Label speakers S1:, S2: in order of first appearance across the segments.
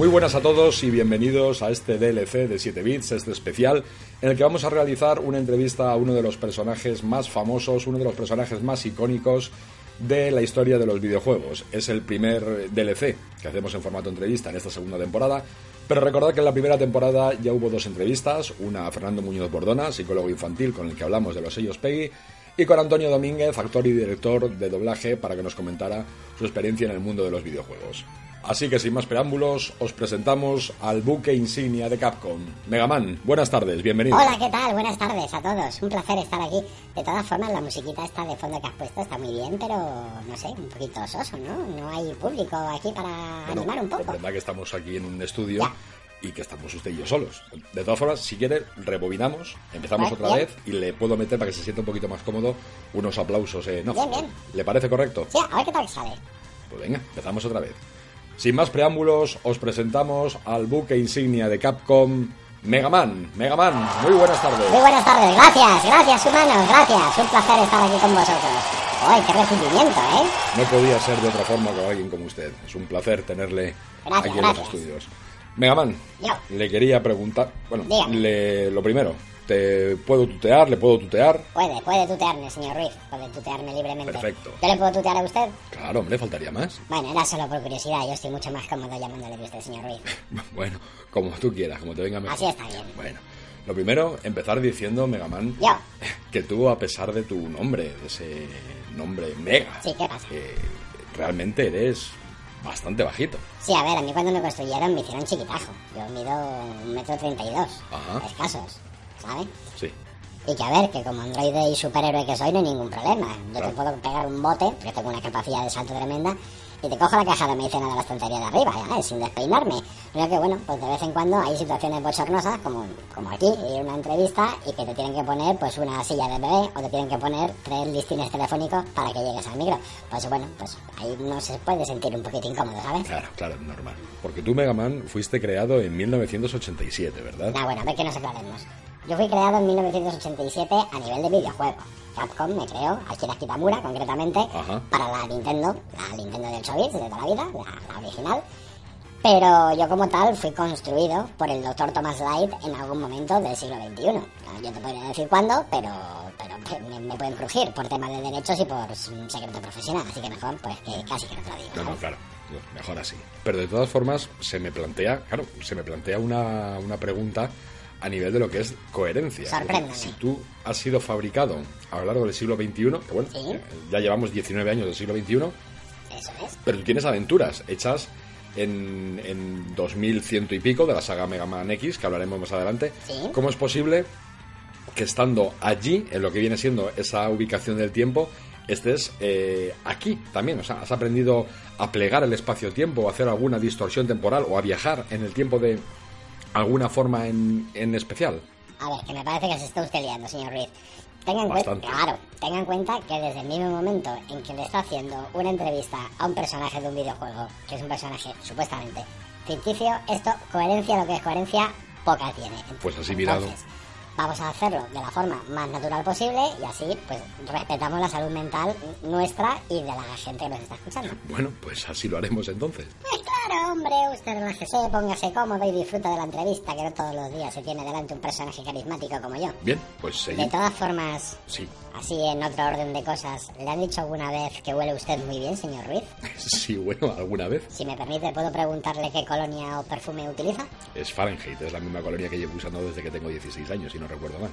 S1: Muy buenas a todos y bienvenidos a este DLC de 7 bits, este especial, en el que vamos a realizar una entrevista a uno de los personajes más famosos, uno de los personajes más icónicos de la historia de los videojuegos. Es el primer DLC que hacemos en formato entrevista en esta segunda temporada, pero recordad que en la primera temporada ya hubo dos entrevistas, una a Fernando Muñoz Bordona, psicólogo infantil con el que hablamos de los sellos PEGI, y con Antonio Domínguez, actor y director de doblaje, para que nos comentara su experiencia en el mundo de los videojuegos. Así que sin más preámbulos, os presentamos al buque insignia de Capcom, Megaman. Buenas tardes, bienvenido.
S2: Hola, ¿qué tal? Buenas tardes a todos. Un placer estar aquí. De todas formas, la musiquita esta de fondo que has puesto está muy bien, pero no sé, un poquito soso, ¿no? No hay público aquí para animar un poco.
S1: Es verdad que estamos aquí en un estudio. Y que estamos usted y yo solos. De todas formas, si quiere, rebobinamos, empezamos otra vez y le puedo meter para que se sienta un poquito más cómodo unos aplausos en off.
S2: Bien, bien.
S1: ¿Le parece correcto?
S2: Sí, a ver qué tal sale.
S1: Pues venga, empezamos otra vez. Sin más preámbulos, os presentamos al buque insignia de Capcom, Megaman. Megaman, muy buenas tardes.
S2: Muy buenas tardes, gracias, gracias humanos, gracias. Un placer estar aquí con vosotros. ¡Ay, qué recibimiento, eh!
S1: No podía ser de otra forma con alguien como usted. Es un placer tenerle
S2: Gracias,
S1: aquí en
S2: gracias.
S1: los estudios. Megaman, le quería preguntar. Bueno, le- lo primero, ¿te puedo tutear? ¿Le puedo tutear?
S2: Puede, puede tutearme, señor Ruiz. Puede tutearme libremente.
S1: Perfecto.
S2: ¿Yo le puedo tutear a usted?
S1: Claro, hombre, faltaría más.
S2: Bueno, era solo por curiosidad. Yo estoy mucho más cómodo llamándole de usted, señor Ruiz.
S1: Bueno, como tú quieras, como te venga mejor.
S2: Así está bien.
S1: Bueno, lo primero, empezar diciendo, Megaman,
S2: Yo.
S1: que tú, a pesar de tu nombre, de ese nombre Mega,
S2: Sí, ¿qué pasa?
S1: eh, realmente eres bastante bajito.
S2: Sí, a ver, a mí cuando me construyeron me hicieron chiquitajo. Yo mido un metro treinta y dos.
S1: Ajá.
S2: Escasos, ¿sabes?
S1: Sí.
S2: Y que a ver, que como androide y superhéroe que soy no hay ningún problema. Yo
S1: Claro.
S2: te puedo pegar un bote, porque tengo una capacidad de salto tremenda, y te cojo la caja de medicina de la estantería de arriba, ¿eh? sin despeinarme. Lo que bueno, pues de vez en cuando hay situaciones bochornosas, como, como aquí, ir a una entrevista y que te tienen que poner pues una silla de bebé o te tienen que poner tres listines telefónicos para que llegues al micro. Pues bueno, pues ahí uno se puede sentir un poquito incómodo, ¿sabes?
S1: Claro, claro, normal. Porque tú, Megaman, fuiste creado en 1987, ¿verdad?
S2: Ah, bueno, a ver que nos aclaremos. Yo fui creado en 1987 a nivel de videojuego. Capcom me creó, Akira Kitamura concretamente,
S1: Ajá.
S2: para la Nintendo, la Nintendo de 8 bits de toda la vida, la, la original. Pero yo como tal fui construido por el Dr. Thomas Light en algún momento del siglo XXI. Claro, Yo te podría decir cuándo, pero, pero me, me pueden crujir por temas de derechos y por un secreto profesional. Así que mejor, pues que casi que no te lo digo.
S1: No, no, claro. Mejor así. Pero de todas formas, se me plantea, claro, se me plantea una, una pregunta a nivel de lo que es coherencia. Si tú has sido fabricado a lo largo del siglo XXI, que bueno,
S2: Sí.
S1: eh, ya llevamos 19 años del siglo XXI,
S2: Eso es.
S1: pero tú tienes aventuras hechas en, en 2100 y pico de la saga Mega Man X, que hablaremos más adelante.
S2: Sí.
S1: ¿Cómo es posible que estando allí, en lo que viene siendo esa ubicación del tiempo, estés eh, aquí también? O sea, has aprendido a plegar el espacio-tiempo, o a hacer alguna distorsión temporal, o a viajar en el tiempo de alguna forma en, en especial.
S2: A ver, que me parece que se está usted liando, señor Ruiz. Tenga en cuenta, claro, tenga en cuenta que desde el mismo momento en que le está haciendo una entrevista a un personaje de un videojuego, que es un personaje supuestamente ficticio, esto, coherencia, lo que es coherencia, poca tiene.
S1: Pues así mirado.
S2: Entonces, Vamos a hacerlo de la forma más natural posible y así, pues, respetamos la salud mental nuestra y de la gente que nos está escuchando.
S1: Bueno, pues así lo haremos entonces.
S2: Pues claro, hombre, usted relájese, póngase cómodo y disfruta de la entrevista, que no todos los días se tiene delante un personaje carismático como yo.
S1: Bien, pues
S2: De
S1: seguimos.
S2: todas formas,
S1: Sí,
S2: así en otro orden de cosas, ¿le han dicho alguna vez que huele usted muy bien, señor Ruiz?
S1: sí, bueno, alguna vez.
S2: Si me permite, ¿puedo preguntarle qué colonia o perfume utiliza?
S1: Es Fahrenheit, es la misma colonia que llevo usando desde que tengo 16 años, si no recuerdo mal.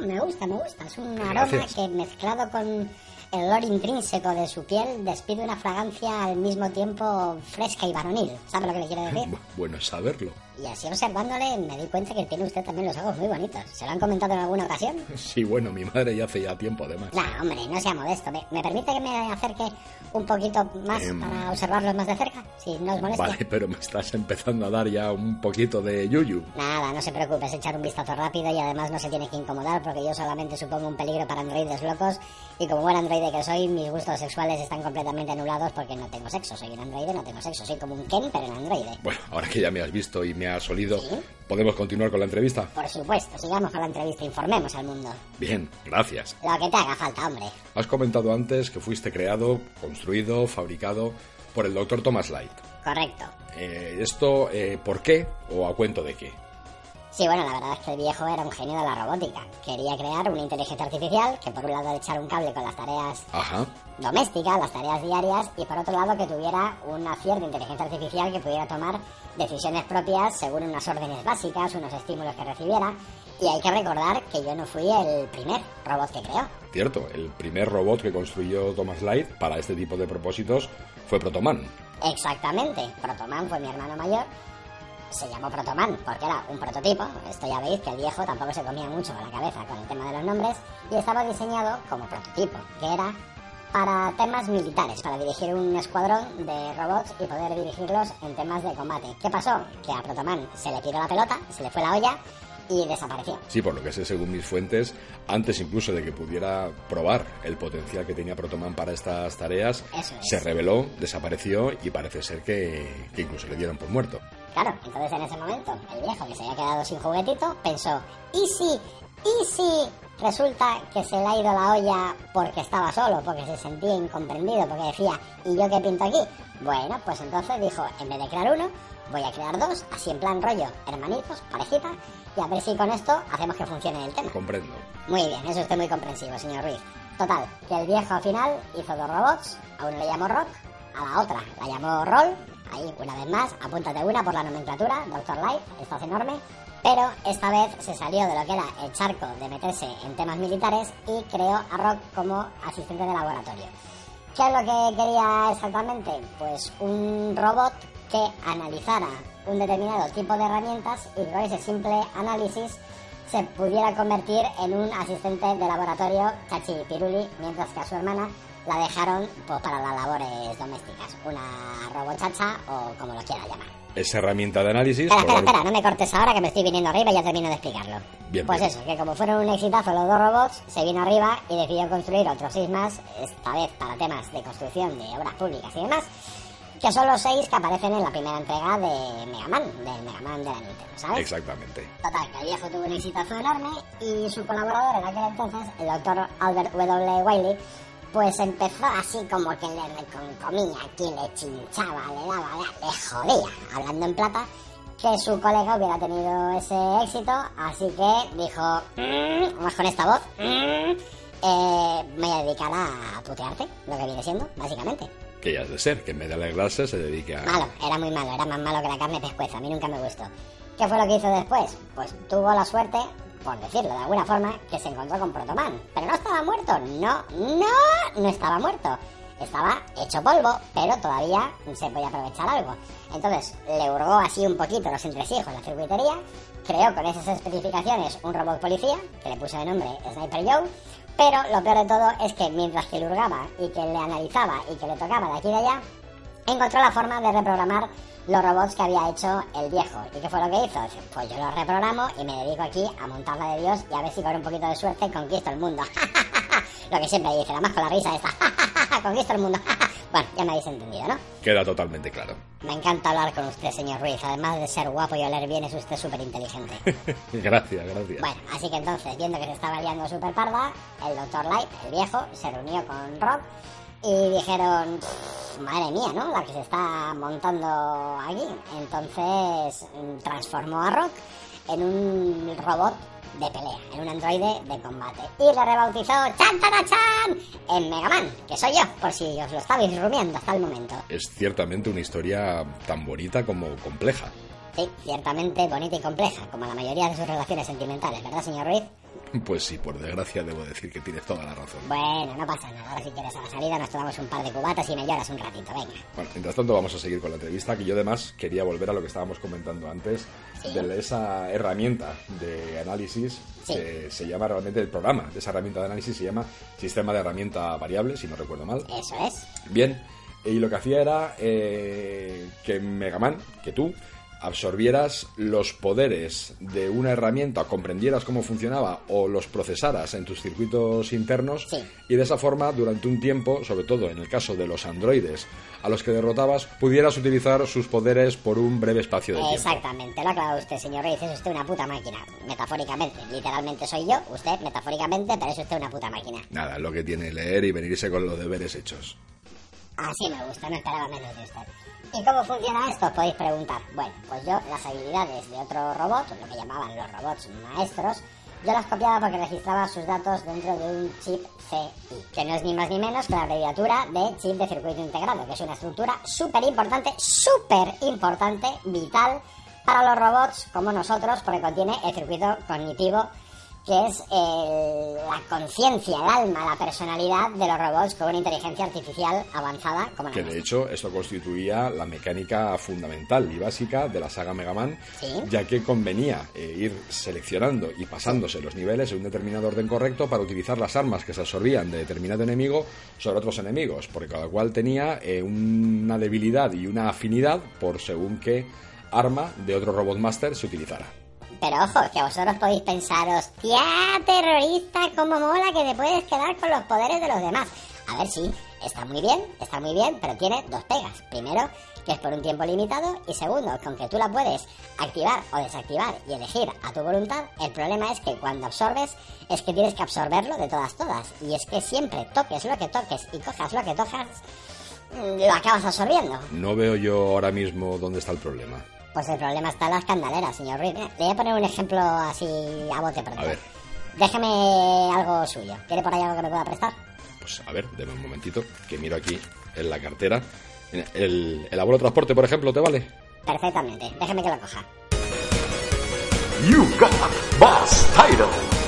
S2: No, me gusta, me gusta. Es un
S1: Pues
S2: aroma
S1: gracias.
S2: que mezclado con el olor intrínseco de su piel despide una fragancia al mismo tiempo fresca y varonil. ¿Sabe lo que le quiero decir?
S1: Bu- Bueno saberlo.
S2: Y así observándole me di cuenta que tiene usted también los ojos muy bonitos. ¿Se lo han comentado en alguna ocasión?
S1: Sí, bueno, mi madre ya hace ya tiempo además.
S2: Nah, hombre, no sea modesto. ¿Me, me permite que me acerque un poquito más
S1: Em,
S2: para observarlos más de cerca? Si no os molesta.
S1: Vale, pero me estás empezando a dar ya un poquito de yuyu.
S2: Nada, no se preocupe, es echar un vistazo rápido y además no se tiene que incomodar porque yo solamente supongo un peligro para androides locos y como buen androide que soy, mis gustos sexuales están completamente anulados porque no tengo sexo. Soy un androide, no tengo sexo. Soy como un Ken, pero en androide.
S1: Bueno, ahora que ya me has visto y me has olido,
S2: Sí.
S1: ¿podemos continuar con la entrevista?
S2: Por supuesto, sigamos con la entrevista, informemos al mundo.
S1: Bien, gracias.
S2: Lo que te haga falta, hombre.
S1: Has comentado antes que fuiste creado, construido, fabricado por el Dr. Thomas Light.
S2: Correcto.
S1: Eh, ¿Esto eh, por qué o a cuento de qué?
S2: Sí, bueno, la verdad es que el viejo era un genio de la robótica. Quería crear una inteligencia artificial que por un lado echar un cable con las tareas
S1: Ajá.
S2: domésticas, las tareas diarias, y por otro lado que tuviera una cierta inteligencia artificial que pudiera tomar decisiones propias según unas órdenes básicas, unos estímulos que recibiera. Y hay que recordar que yo no fui el primer robot que creó.
S1: Cierto, el primer robot que construyó Thomas Light para este tipo de propósitos fue Protoman.
S2: Exactamente, Protoman fue mi hermano mayor. Se llamó Protoman porque era un prototipo. Esto ya veis que el viejo tampoco se comía mucho con la cabeza con el tema de los nombres. Y estaba diseñado como prototipo, que era para temas militares, para dirigir un escuadrón de robots y poder dirigirlos en temas de combate. ¿Qué pasó? Que a Protoman se le tiró la pelota, se le fue la olla y desapareció.
S1: Sí, por lo que sé, según mis fuentes, antes incluso de que pudiera probar el potencial que tenía Protoman para estas tareas,
S2: es.
S1: se reveló, desapareció y parece ser que, que incluso le dieron por muerto.
S2: Claro, entonces en ese momento el viejo que se había quedado sin juguetito pensó, ¿y si, y si resulta que se le ha ido la olla porque estaba solo, porque se sentía incomprendido, porque decía, ¿y yo qué pinto aquí? Bueno, pues entonces dijo, en vez de crear uno, voy a crear dos, así en plan rollo, hermanitos, parejita, y a ver si con esto hacemos que funcione el tema.
S1: Comprendo.
S2: Muy bien, es usted muy comprensivo, señor Ruiz. Total, que el viejo al final hizo dos robots, a uno le llamó Rock, a la otra la llamó Roll, ahí una vez más, apúntate una por la nomenclatura, Doctor Light, esto es enorme, pero esta vez se salió de lo que era el charco de meterse en temas militares y creó a Rock como asistente de laboratorio. ¿Qué es lo que quería exactamente? Pues un robot que analizara un determinado tipo de herramientas y con ese simple análisis se pudiera convertir en un asistente de laboratorio chachi piruli, mientras que a su hermana la dejaron pues, para las labores domésticas, una robochacha o como lo quiera llamar.
S1: Esa herramienta de análisis...
S2: Espera, espera, espera, no me cortes ahora que me estoy viniendo arriba y ya termino de explicarlo.
S1: Bien,
S2: pues
S1: bien.
S2: eso, que como fueron un exitazo los dos robots, se vino arriba y decidió construir otros seis más, esta vez para temas de construcción de obras públicas y demás, que son los seis que aparecen en la primera entrega de Mega Man, del Mega Man de la Nintendo, ¿sabes?
S1: Exactamente.
S2: Total, que el viejo tuvo un exitazo enorme y su colaborador en aquel entonces, el doctor Albert W. Wiley, pues empezó así como que le reconcomía, aquí le chinchaba, le daba, le jodía, hablando en plata, que su colega hubiera tenido ese éxito, así que dijo, "Mm", vamos con esta voz, "Mm, eh, me voy a dedicar a putearte, lo que viene siendo, básicamente.
S1: Que ya es de ser, que en vez de alegrarse se dedique a...
S2: Malo, era muy malo, era más malo que la carne pescueza, a mí nunca me gustó. ¿Qué fue lo que hizo después? Pues tuvo la suerte, por decirlo de alguna forma, que se encontró con Protoman. Pero no estaba muerto, no, no, no estaba muerto. Estaba hecho polvo, pero todavía se podía aprovechar algo. Entonces le hurgó así un poquito los entresijos la circuitería, creó con esas especificaciones un robot policía, que le puso de nombre Sniper Joe, pero lo peor de todo es que mientras que le hurgaba y que le analizaba y que le tocaba de aquí y de allá, encontró la forma de reprogramar los robots que había hecho el viejo. ¿Y qué fue lo que hizo? Pues yo los reprogramo y me dedico aquí a montarla de Dios y a ver si con un poquito de suerte conquisto el mundo. lo que siempre dice, la más con la risa esta. conquisto el mundo. bueno, ya me habéis entendido, ¿no?
S1: Queda totalmente claro.
S2: Me encanta hablar con usted, señor Ruiz. Además de ser guapo y oler bien, es usted súper inteligente.
S1: gracias, gracias.
S2: Bueno, así que entonces, viendo que se estaba liando súper parda, el Dr. Light, el viejo, se reunió con Rob y dijeron, "Pff, madre mía, ¿no? La que se está montando aquí. Entonces mm, transformó a Rock en un robot de pelea, en un androide de combate. Y le rebautizó Chan Tara Chan en Mega Man, que soy yo, por si os lo estabais rumiando hasta el momento.
S1: Es ciertamente una historia tan bonita como compleja.
S2: Sí, ciertamente bonita y compleja, como la mayoría de sus relaciones sentimentales, ¿verdad, señor Ruiz?
S1: Pues sí, por desgracia debo decir que tienes toda la razón.
S2: Bueno, no pasa nada. Ahora si quieres a la salida nos tomamos un par de cubatas y me lloras un ratito, venga.
S1: Bueno, mientras tanto vamos a seguir con la entrevista, que yo además quería volver a lo que estábamos comentando antes,
S2: Sí.
S1: de esa herramienta de análisis,
S2: Sí.
S1: que se llama realmente el programa de esa herramienta de análisis, se llama Sistema de Herramienta Variable, si no recuerdo mal.
S2: Eso es.
S1: Bien, y lo que hacía era eh, que Megaman, que tú, absorbieras los poderes de una herramienta, comprendieras cómo funcionaba o los procesaras en tus circuitos internos
S2: Sí.
S1: y de esa forma durante un tiempo, sobre todo en el caso de los androides a los que derrotabas, pudieras utilizar sus poderes por un breve espacio de tiempo.
S2: Exactamente, lo ha clavado usted, señor Ruiz. Es usted una puta máquina. Metafóricamente. Literalmente soy yo, usted metafóricamente, pero es usted una puta máquina.
S1: Nada, lo que tiene leer y venirse con los deberes hechos.
S2: Así me gusta, no esperaba menos de usted. ¿Y cómo funciona esto? Podéis preguntar. Bueno, pues yo las habilidades de otro robot, lo que llamaban los robots maestros, yo las copiaba porque registraba sus datos dentro de un chip CI, que no es ni más ni menos que la abreviatura de chip de circuito integrado, que es una estructura súper importante, súper importante, vital para los robots como nosotros, porque contiene el circuito cognitivo que es eh, la conciencia, el alma, la personalidad de los robots con una inteligencia artificial avanzada como la
S1: Que de hecho esto constituía la mecánica fundamental y básica de la saga Mega Man,
S2: Sí.
S1: ya que convenía eh, ir seleccionando y pasándose los niveles en un determinado orden correcto para utilizar las armas que se absorbían de determinado enemigo sobre otros enemigos, porque cada cual tenía eh, una debilidad y una afinidad por según qué arma de otro Robot Master se utilizara.
S2: Pero ojo, que vosotros podéis pensar, hostia, terrorista, cómo mola que te puedes quedar con los poderes de los demás. A ver, sí, está muy bien, está muy bien, pero tiene dos pegas. Primero, que es por un tiempo limitado, y segundo, que aunque tú la puedes activar o desactivar y elegir a tu voluntad, el problema es que cuando absorbes, es que tienes que absorberlo de todas, todas. Y es que siempre toques lo que toques y cojas lo que tojas, mm, lo acabas absorbiendo.
S1: No veo yo ahora mismo dónde está el problema.
S2: Pues el problema está en las candeleras, señor Ruiz. Mira, Le voy a poner un ejemplo así a bote pronto.
S1: A ver.
S2: Déjeme algo suyo. ¿Quiere por ahí algo que me pueda prestar?
S1: Pues a ver, deme un momentito, que miro aquí en la cartera. El, el abuelo transporte, por ejemplo, ¿te vale?
S2: Perfectamente. Déjeme que lo coja.
S3: You got boss title.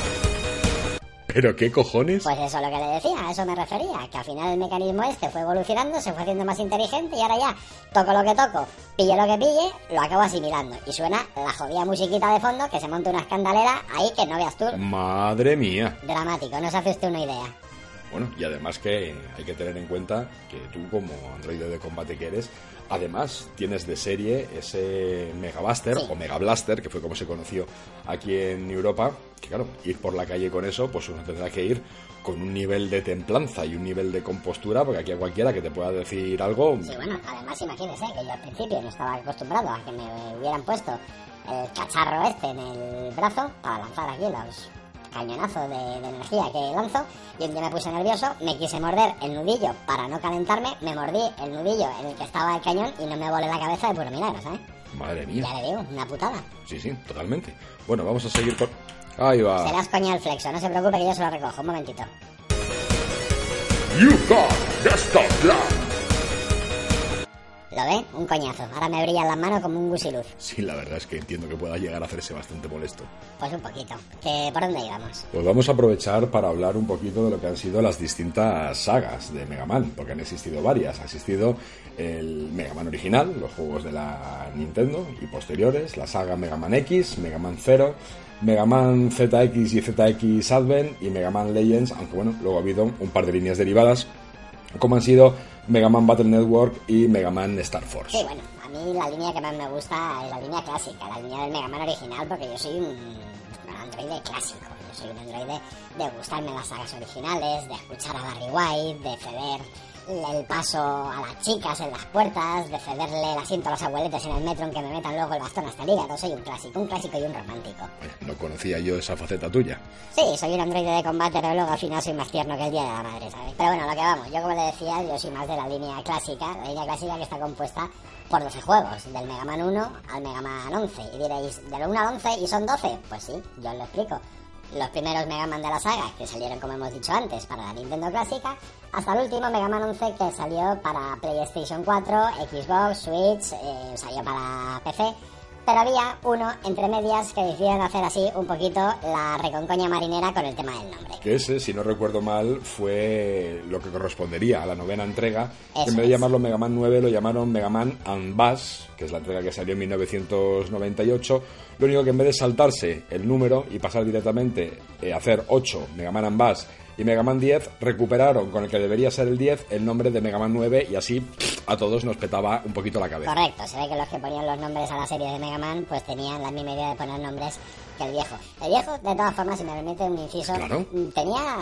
S1: ¿Pero qué cojones?
S2: Pues eso es lo que le decía, a eso me refería. Que al final el mecanismo este fue evolucionando, se fue haciendo más inteligente y ahora ya toco lo que toco, pille lo que pille, lo acabo asimilando. Y suena la jodida musiquita de fondo que se monta una escandalera ahí que no veas tú.
S1: Madre mía.
S2: Dramático, no se hace usted una idea.
S1: Bueno, y además que hay que tener en cuenta que tú como androide de combate que eres, además tienes de serie ese Mega Buster
S2: Sí.
S1: o Mega Blaster, que fue como se conoció aquí en Europa, que claro, ir por la calle con eso, pues uno tendrá que ir con un nivel de templanza y un nivel de compostura, porque aquí a cualquiera que te pueda decir algo,
S2: Sí, bueno, además imagínese que yo al principio no estaba acostumbrado a que me hubieran puesto el cacharro este en el brazo para lanzar aquí los cañonazos de, de energía que lanzo y un día me puse nervioso, me quise morder el nudillo para no calentarme, me mordí el nudillo en el que estaba el cañón y no me volé la cabeza de puro milagro, ¿sabes?
S1: madre mía.
S2: Ya le digo, una putada.
S1: Sí, sí, totalmente. Bueno, vamos a seguir con... Ahí va.
S2: Serás coña el flexo, no se preocupe que yo se lo recojo, un momentito.
S3: You got.
S2: ¿Lo ve? Un coñazo. Ahora me brillan las manos como un gusiluz.
S1: Sí, la verdad es que entiendo que pueda llegar a hacerse bastante molesto.
S2: Pues un poquito. ¿Que ¿Por dónde íbamos?
S1: Pues vamos a aprovechar para hablar un poquito de lo que han sido las distintas sagas de Mega Man, porque han existido varias. Ha existido el Mega Man original, los juegos de la Nintendo y posteriores, la saga Mega Man X, Mega Man Zero, Mega Man ZX y ZX Advent y Mega Man Legends, aunque bueno, luego ha habido un par de líneas derivadas, como han sido Mega Man Battle Network y Mega Man Star Force.
S2: Sí, bueno, a mí la línea que más me gusta es la línea clásica, la línea del Mega Man original, porque yo soy un, un androide clásico. Yo soy un androide de gustarme las sagas originales, de escuchar a Barry White, de ceder el paso a las chicas en las puertas, de cederle el asiento a los abueletes en el metro en que me metan luego el bastón hasta el hígado. Soy un clásico, un clásico y un romántico.
S1: No conocía yo esa faceta tuya.
S2: Sí, soy un androide de combate, pero luego al final soy más tierno que el Día de la Madre, ¿sabes? Pero bueno, lo que vamos, yo como le decía, yo soy más de la línea clásica, la línea clásica que está compuesta por 12 juegos, del Mega Man 1 al Mega Man 11. Y diréis, ¿del 1 al 11 y son 12? Pues sí, yo os lo explico. Los primeros Mega Man de la saga, que salieron como hemos dicho antes, para la Nintendo clásica, hasta el último Mega Man 11 que salió para PlayStation 4, Xbox, Switch, eh, salió para PC. Pero había uno entre medias que decidieron hacer así un poquito la reconcoña marinera con el tema del nombre.
S1: Que ese, si no recuerdo mal, fue lo que correspondería a la novena entrega.
S2: Eso
S1: en vez de llamarlo Mega Man 9, lo llamaron Mega Man and Bass, que es la entrega que salió en 1998. Lo único que en vez de saltarse el número y pasar directamente eh, a hacer 8 Mega Man and Bass y Mega Man 10, recuperaron con el que debería ser el 10 el nombre de Mega Man 9 y así a todos nos petaba un poquito la cabeza.
S2: Correcto, se ve que los que ponían los nombres a la serie de Mega Man pues tenían la misma idea de poner nombres que el viejo. El viejo, de todas formas, si me permite un inciso,
S1: Claro.
S2: tenía,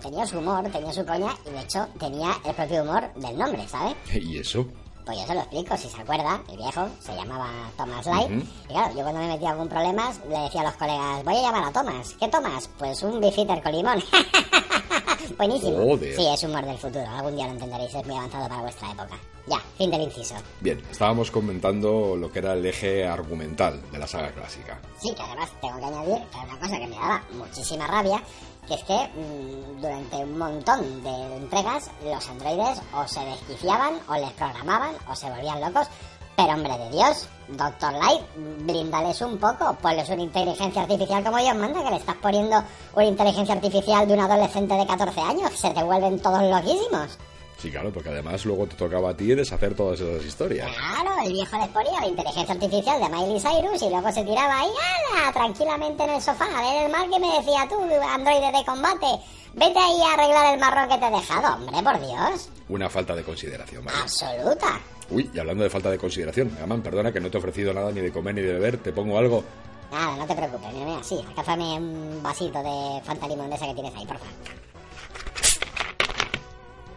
S2: tenía su humor, tenía su coña y de hecho tenía el propio humor del nombre, ¿sabes?
S1: ¿Y eso?
S2: Pues yo se lo explico, si se acuerda, el viejo se llamaba Thomas Light.
S1: Ujú.
S2: Y claro, yo cuando me metía algún problema le decía a los colegas, voy a llamar a Thomas. ¿Qué Thomas? Pues un bifitter con limón. Buenísimo.
S1: Joder.
S2: Sí, es humor del futuro. Algún día lo entenderéis. Es muy avanzado para vuestra época. Ya, fin del inciso.
S1: Bien, estábamos comentando lo que era el eje argumental de la saga clásica.
S2: Sí, que además tengo que añadir que una cosa que me daba muchísima rabia, que es que mm, durante un montón de entregas los androides o se desquiciaban, o les programaban, o se volvían locos. Pero hombre de Dios, Doctor Light, bríndales un poco, ponles una inteligencia artificial como Dios manda, que le estás poniendo una inteligencia artificial de un adolescente de 14 años, se te vuelven todos loquísimos.
S1: Sí, claro, porque además luego te tocaba a ti deshacer todas esas historias.
S2: Claro, el viejo les ponía la inteligencia artificial de Miley Cyrus y luego se tiraba ahí, ¡ala! tranquilamente en el sofá, a ver el mal que me decía tú, androide de combate. Vete ahí a arreglar el marrón que te he dejado, hombre, por Dios.
S1: Una falta de consideración, ¿vale?
S2: Absoluta.
S1: Uy, y hablando de falta de consideración, Megaman, perdona que no te he ofrecido nada ni de comer ni de beber, te pongo algo.
S2: Nada, no te preocupes, mira, mira, sí, acázame un vasito de Fanta Limón de esa que tienes ahí, por favor.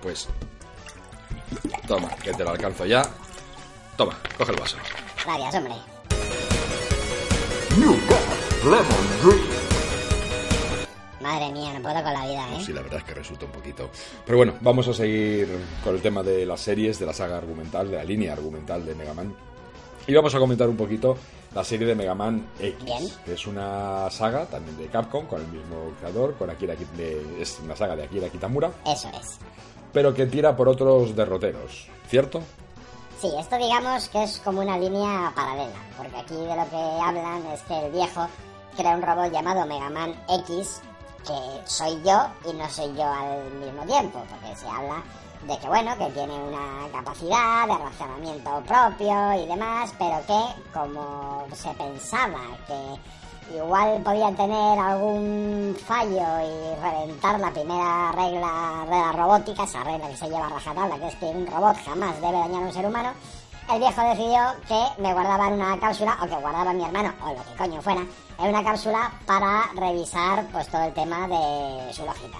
S1: Pues. Toma, que te lo alcanzo ya. Toma, coge el vaso.
S2: Gracias, hombre. Madre mía, no puedo con la vida, ¿eh?
S1: Sí, la verdad es que resulta un poquito. Pero bueno, vamos a seguir con el tema de las series, de la saga argumental, de la línea argumental de Mega Man. Y vamos a comentar un poquito la serie de Mega Man X,
S2: Bien.
S1: que es una saga también de Capcom, con el mismo creador, con Akira, es una saga de Akira Kitamura,
S2: Eso es.
S1: Pero que tira por otros derroteros, ¿cierto?
S2: Sí, esto digamos que es como una línea paralela, porque aquí de lo que hablan es que el viejo crea un robot llamado Mega Man X, que soy yo y no soy yo al mismo tiempo, porque se habla de que bueno, que tiene una capacidad de razonamiento propio y demás, pero que como se pensaba que igual podía tener algún fallo y reventar la primera regla de la robótica, esa regla que se lleva a rajatabla, que es que un robot jamás debe dañar a un ser humano, el viejo decidió que me guardaba en una cápsula, o que guardaba mi hermano, o lo que coño fuera, en una cápsula para revisar pues todo el tema de su lógica.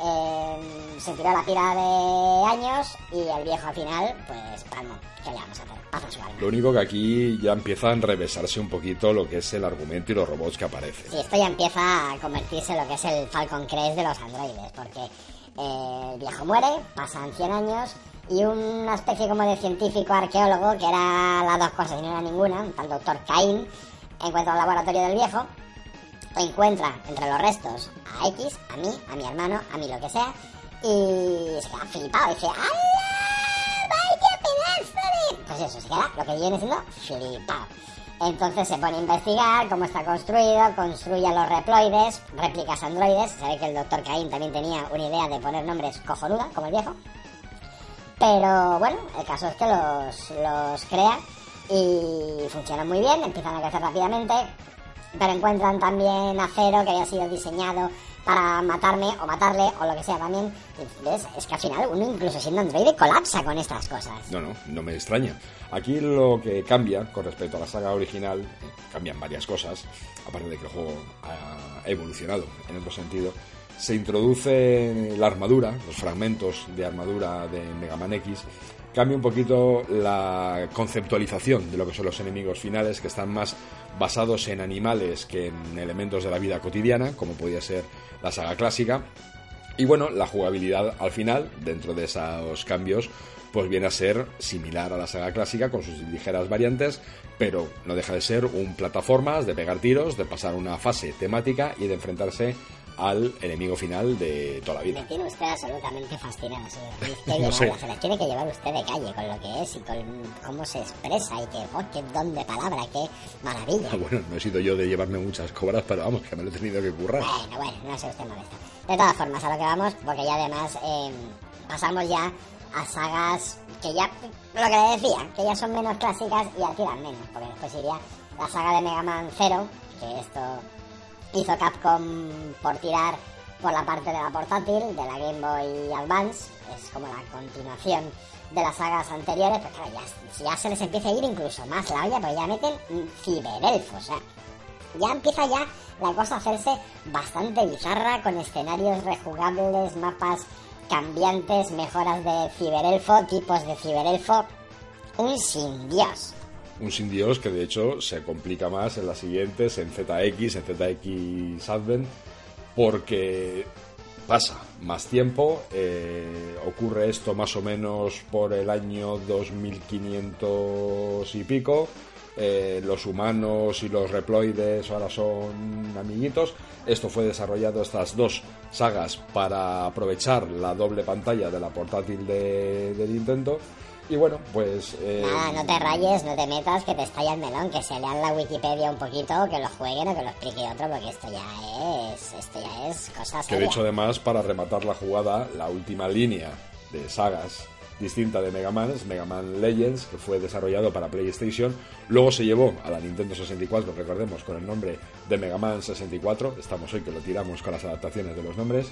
S2: Eh, se tiró la tira de años y el viejo al final, pues palmo. ¿Qué le vamos a hacer? Pasa su alma.
S1: Lo único que aquí ya empieza a enrevesarse un poquito lo que es el argumento y los robots que aparecen.
S2: Sí, esto ya empieza a convertirse en lo que es el Falcon Crest de los androides, porque eh, el viejo muere, pasan 100 años y una especie como de científico arqueólogo, que era las dos cosas y no era ninguna, un tal doctor Cain, encuentra el laboratorio del viejo, encuentra entre los restos a X, a mí, a mi hermano, a mí lo que sea, y se queda flipado, dice ¡Hala! ¡Vaya pedazo de...! Pues eso, se queda lo que viene siendo flipado. Entonces se pone a investigar cómo está construido, construye los reploides, réplicas androides. Se ve que el doctor Cain también tenía una idea de poner nombres cojonuda, como el viejo. Pero bueno, el caso es que los, los crea y funcionan muy bien, empiezan a crecer rápidamente, pero encuentran también acero que había sido diseñado para matarme o matarle o lo que sea también. ¿Ves? Es que al final uno incluso siendo androide colapsa con estas cosas.
S1: No, no, no me extraña. Aquí lo que cambia con respecto a la saga original, eh, cambian varias cosas, aparte de que el juego ha evolucionado en otro sentido. Se introduce la armadura, los fragmentos de armadura de Mega Man X, cambia un poquito la conceptualización de lo que son los enemigos finales, que están más basados en animales que en elementos de la vida cotidiana, como podía ser la saga clásica. Y bueno, la jugabilidad al final, dentro de esos cambios, pues viene a ser similar a la saga clásica con sus ligeras variantes, pero no deja de ser un plataformas de pegar tiros, de pasar una fase temática y de enfrentarse al enemigo final de toda la
S2: Me
S1: vida.
S2: tiene usted absolutamente fascinado, señor. Que
S1: No sé.
S2: se la tiene que llevar usted de calle con lo que es y con cómo se expresa y que, oh, qué don de palabra, qué maravilla.
S1: Ah, bueno, no he sido yo de llevarme muchas cobras, pero vamos, que me lo he tenido que currar.
S2: Bueno, bueno, no se usted molesta. De todas formas, a lo que vamos, porque ya además eh, pasamos ya a sagas que ya, lo que le decía, que ya son menos clásicas y alquilan menos, porque después iría la saga de Mega Man 0, que esto hizo Capcom por tirar por la parte de la portátil, de la Game Boy Advance, es como la continuación de las sagas anteriores, pero claro, ya, ya se les empieza a ir incluso más la olla, porque ya meten ciberelfos, o ya empieza ya la cosa a hacerse bastante bizarra con escenarios rejugables, mapas cambiantes, mejoras de ciberelfo, tipos de ciberelfo. Un sin Dios.
S1: Un sin Dios que de hecho se complica más en las siguientes, en ZX, en ZX Advent, porque pasa más tiempo. eh, ocurre esto más o menos por el año 2500 y pico. eh, los humanos y los reploides ahora son amiguitos. Esto fue desarrollado, estas dos sagas, para aprovechar la doble pantalla de la portátil de, de Nintendo. Y bueno, pues... eh,
S2: Nada, no te rayes, no te metas, que te estalla el melón, que se lean la Wikipedia un poquito, que lo jueguen o que lo explique otro, porque esto ya es, esto ya es cosa
S1: Que de hecho además para rematar la jugada, la última línea de sagas distinta de Mega Man es Mega Man Legends, que fue desarrollado para PlayStation, luego se llevó a la Nintendo 64, recordemos, con el nombre de Mega Man 64, estamos hoy que lo tiramos con las adaptaciones de los nombres,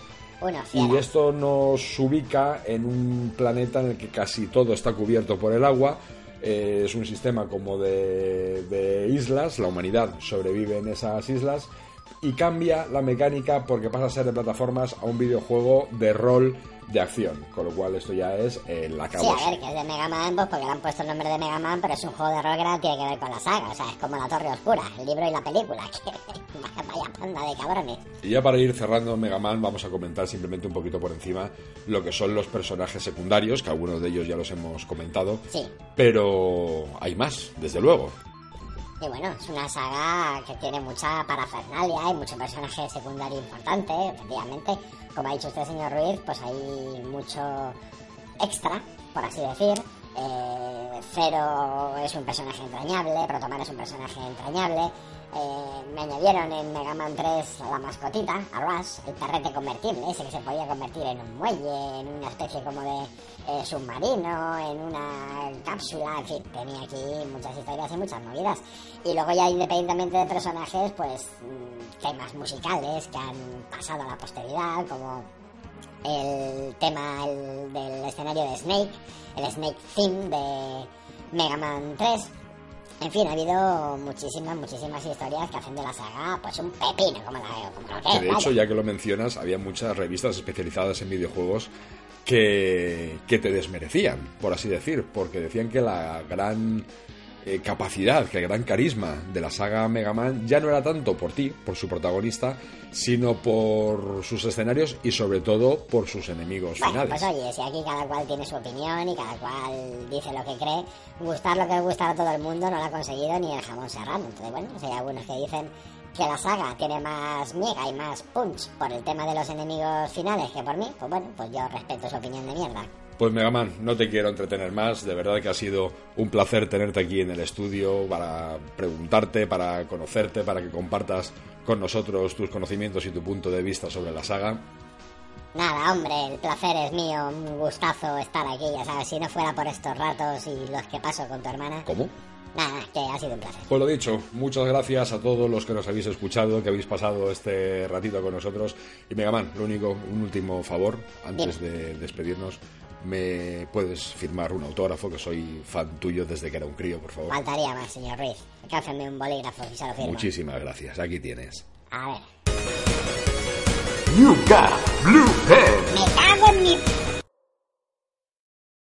S1: y esto nos ubica en un planeta en el que casi todo está cubierto por el agua. Eh, es un sistema como de, de islas, la humanidad sobrevive en esas islas y cambia la mecánica porque pasa a ser de plataformas a un videojuego de rol de acción, con lo cual esto ya es eh, la
S2: Sí,
S1: cabosa.
S2: a ver, que es de Mega Man, pues porque le han puesto el nombre de Mega Man, pero es un juego de rol que nada tiene que ver con la saga. O sea, es como la Torre Oscura, el libro y la película. Vaya panda de cabrones.
S1: Y ya para ir cerrando Mega Man vamos a comentar simplemente un poquito por encima lo que son los personajes secundarios, que algunos de ellos ya los hemos comentado,
S2: Sí.
S1: pero hay más, desde luego.
S2: Y bueno, es una saga que tiene mucha parafernalia y mucho personaje secundario importante, efectivamente. Como ha dicho usted, señor Ruiz, pues hay mucho extra, por así decir. Eh, Zero es un personaje entrañable, Protoman es un personaje entrañable. Eh, me añadieron en Mega Man 3 a la mascotita, a Rush, el perrete convertible, ese que se podía convertir en un muelle, en una especie como de eh, submarino, en una cápsula, en fin, tenía aquí muchas historias y muchas movidas. Y luego ya independientemente de personajes, pues mm, temas musicales que han pasado a la posteridad, como el tema el- del escenario de Snake, el Snake Theme de Mega Man 3. En fin, ha habido muchísimas, muchísimas historias que hacen de la saga pues un pepino, como, la, como lo
S1: que
S2: es,
S1: de
S2: vaya.
S1: hecho, ya que lo mencionas, había muchas revistas especializadas en videojuegos que, que te desmerecían, por así decir, porque decían que la gran eh, capacidad, que el gran carisma de la saga Mega Man ya no era tanto por ti, por su protagonista, sino por sus escenarios y sobre todo por sus enemigos
S2: Bueno,
S1: finales.
S2: pues oye, si aquí cada cual tiene su opinión y cada cual dice lo que cree, gustar lo que le gusta a todo el mundo no lo ha conseguido ni el jamón serrano. Entonces, bueno, si hay algunos que dicen que la saga tiene más miega y más punch por el tema de los enemigos finales que por mí, pues bueno, pues yo respeto su opinión de mierda.
S1: Pues Megaman, no te quiero entretener más, de verdad que ha sido un placer tenerte aquí en el estudio para preguntarte, para conocerte, para que compartas con nosotros tus conocimientos y tu punto de vista sobre la saga.
S2: Nada, hombre, el placer es mío, un gustazo estar aquí, ya sabes, si no fuera por estos ratos y los que paso con tu hermana,
S1: ¿Cómo?
S2: nada, que ha sido un placer.
S1: Pues lo dicho, muchas gracias a todos los que nos habéis escuchado, que habéis pasado este ratito con nosotros. Y Megaman, lo único, un último favor, antes de despedirnos, me puedes firmar un autógrafo, que soy fan tuyo desde que era un crío, por favor.
S2: Faltaría más, señor Ruiz. Cáfeme un bolígrafo y se lo firmo.
S1: Muchísimas gracias, aquí tienes.
S2: A ver.
S3: You got blue pen.
S2: Me cago en mi